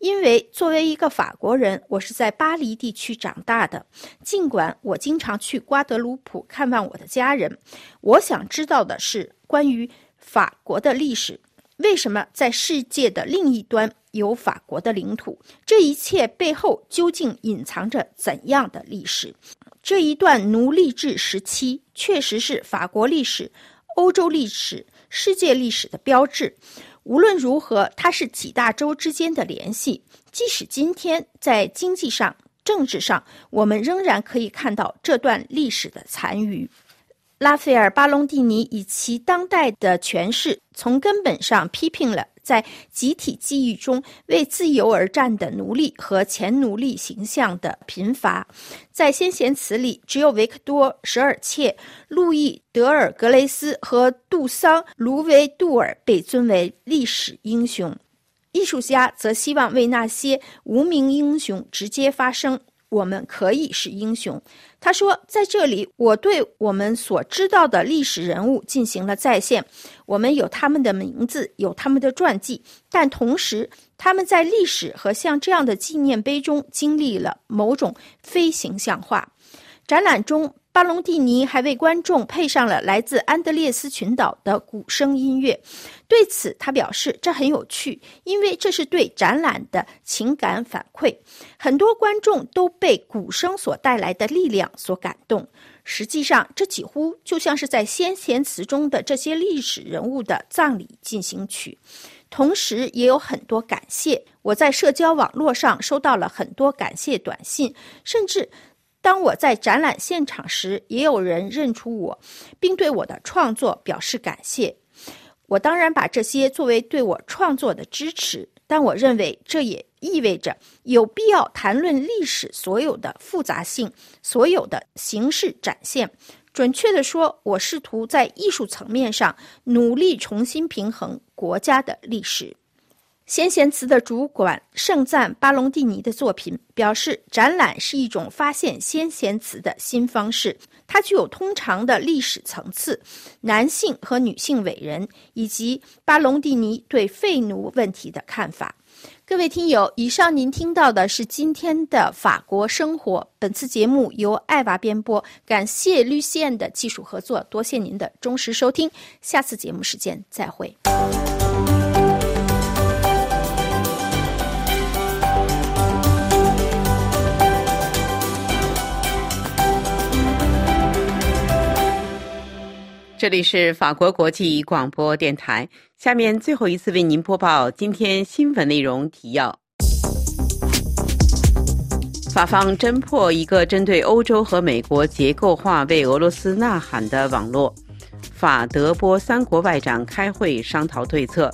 因为作为一个法国人，我是在巴黎地区长大的。尽管我经常去瓜德鲁普看望我的家人，我想知道的是关于法国的历史。为什么在世界的另一端有法国的领土？这一切背后究竟隐藏着怎样的历史？这一段奴隶制时期确实是法国历史、欧洲历史、世界历史的标志。无论如何，它是几大洲之间的联系。即使今天在经济上、政治上，我们仍然可以看到这段历史的残余。拉斐尔·巴隆蒂尼以其当代的诠释，从根本上批评了。在集体记忆中为自由而战的奴隶和前奴隶形象的贫乏，在先贤祠里，只有维克多·舍尔切、路易·德尔格雷斯和杜桑·卢维杜尔被尊为历史英雄。艺术家则希望为那些无名英雄直接发声。我们可以是英雄，他说，在这里，我对我们所知道的历史人物进行了再现。我们有他们的名字，有他们的传记，但同时，他们在历史和像这样的纪念碑中经历了某种非形象化。展览中。巴隆蒂尼还为观众配上了来自安德烈斯群岛的鼓声音乐，对此他表示这很有趣，因为这是对展览的情感反馈。很多观众都被鼓声所带来的力量所感动。实际上，这几乎就像是在先贤祠中的这些历史人物的葬礼进行曲。同时，也有很多感谢。我在社交网络上收到了很多感谢短信，甚至。当我在展览现场时，也有人认出我，并对我的创作表示感谢。我当然把这些作为对我创作的支持，但我认为这也意味着有必要谈论历史所有的复杂性、所有的形式展现。准确地说，我试图在艺术层面上努力重新平衡国家的历史。先贤祠的主管盛赞巴隆蒂尼的作品，表示展览是一种发现先贤祠的新方式。它具有通常的历史层次、男性和女性伟人以及巴隆蒂尼对废奴问题的看法。各位听友，以上您听到的是今天的法国生活。本次节目由艾娃编播，感谢绿线的技术合作，多谢您的忠实收听。下次节目时间再会。这里是法国国际广播电台。下面最后一次为您播报今天新闻内容提要：法方侦破一个针对欧洲和美国结构化为俄罗斯呐喊的网络。法德波三国外长开会商讨对策。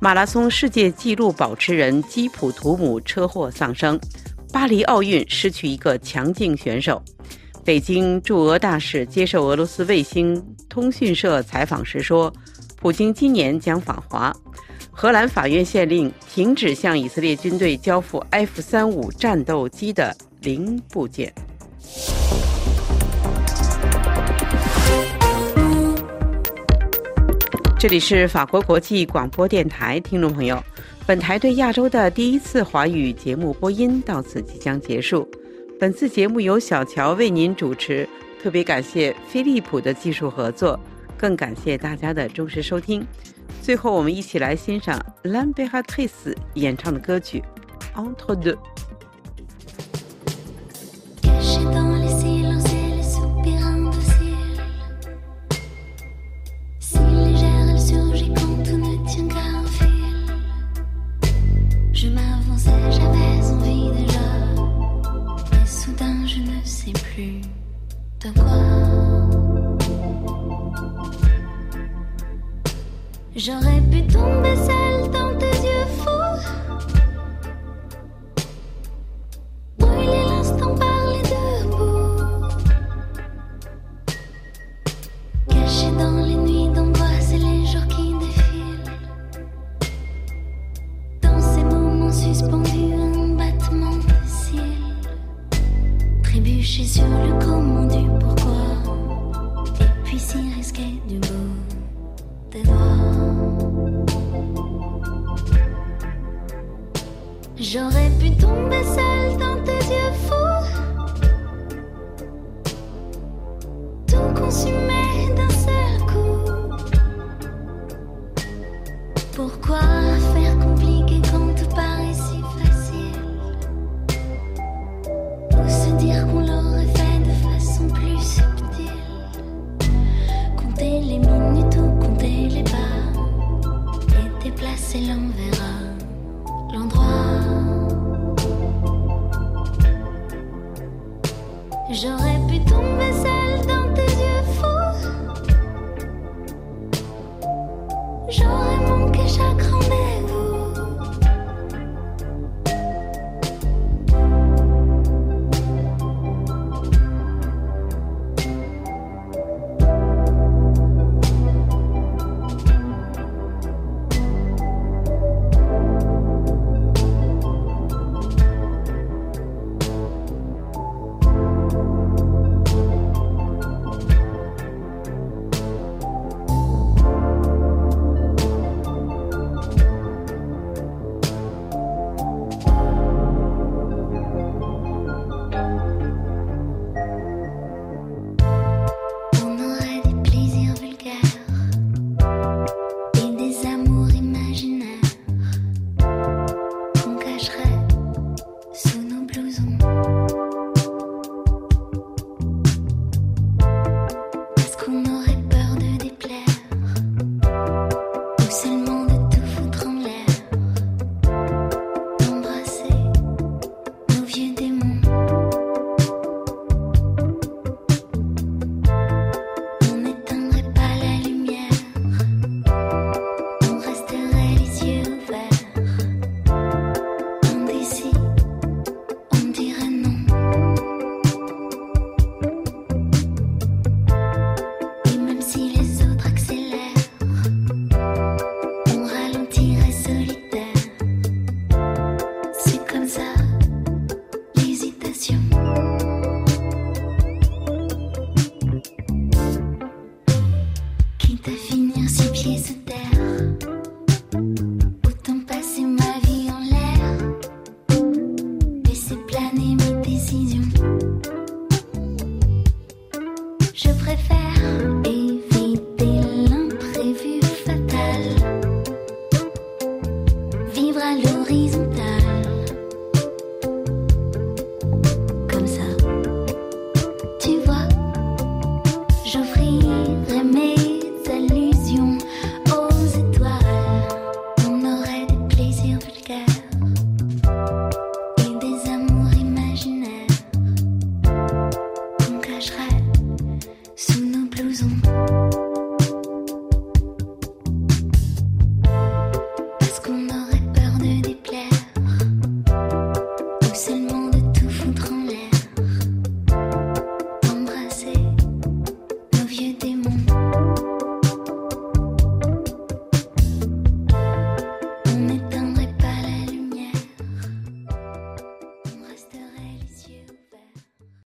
马拉松世界纪录保持人基普图姆车祸丧生。巴黎奥运失去一个强劲选手。北京驻俄大使接受俄罗斯卫星通讯社采访时说：“普京今年将访华。”荷兰法院限令停止向以色列军队交付 F 三五战斗机的零部件。这里是法国国际广播电台，听众朋友，本台对亚洲的第一次华语节目播音到此即将结束。本次节目由小乔为您主持，特别感谢飞利浦的技术合作，更感谢大家的忠实收听。最后，我们一起来欣赏兰贝哈特斯演唱的歌曲《ontrod》。J'aurais pu tomber seule dans tes yeux fous. Brûler l'instant par les deux bouts. Caché dans les nuits d'angoisse et les jours qui défilent. Dans ces moments suspendus, un battement de cils. Trébucher sur le comment du pourquoi. Et puis s'y risquer du bout J'aurais pu tomber seule dans tes yeux fous,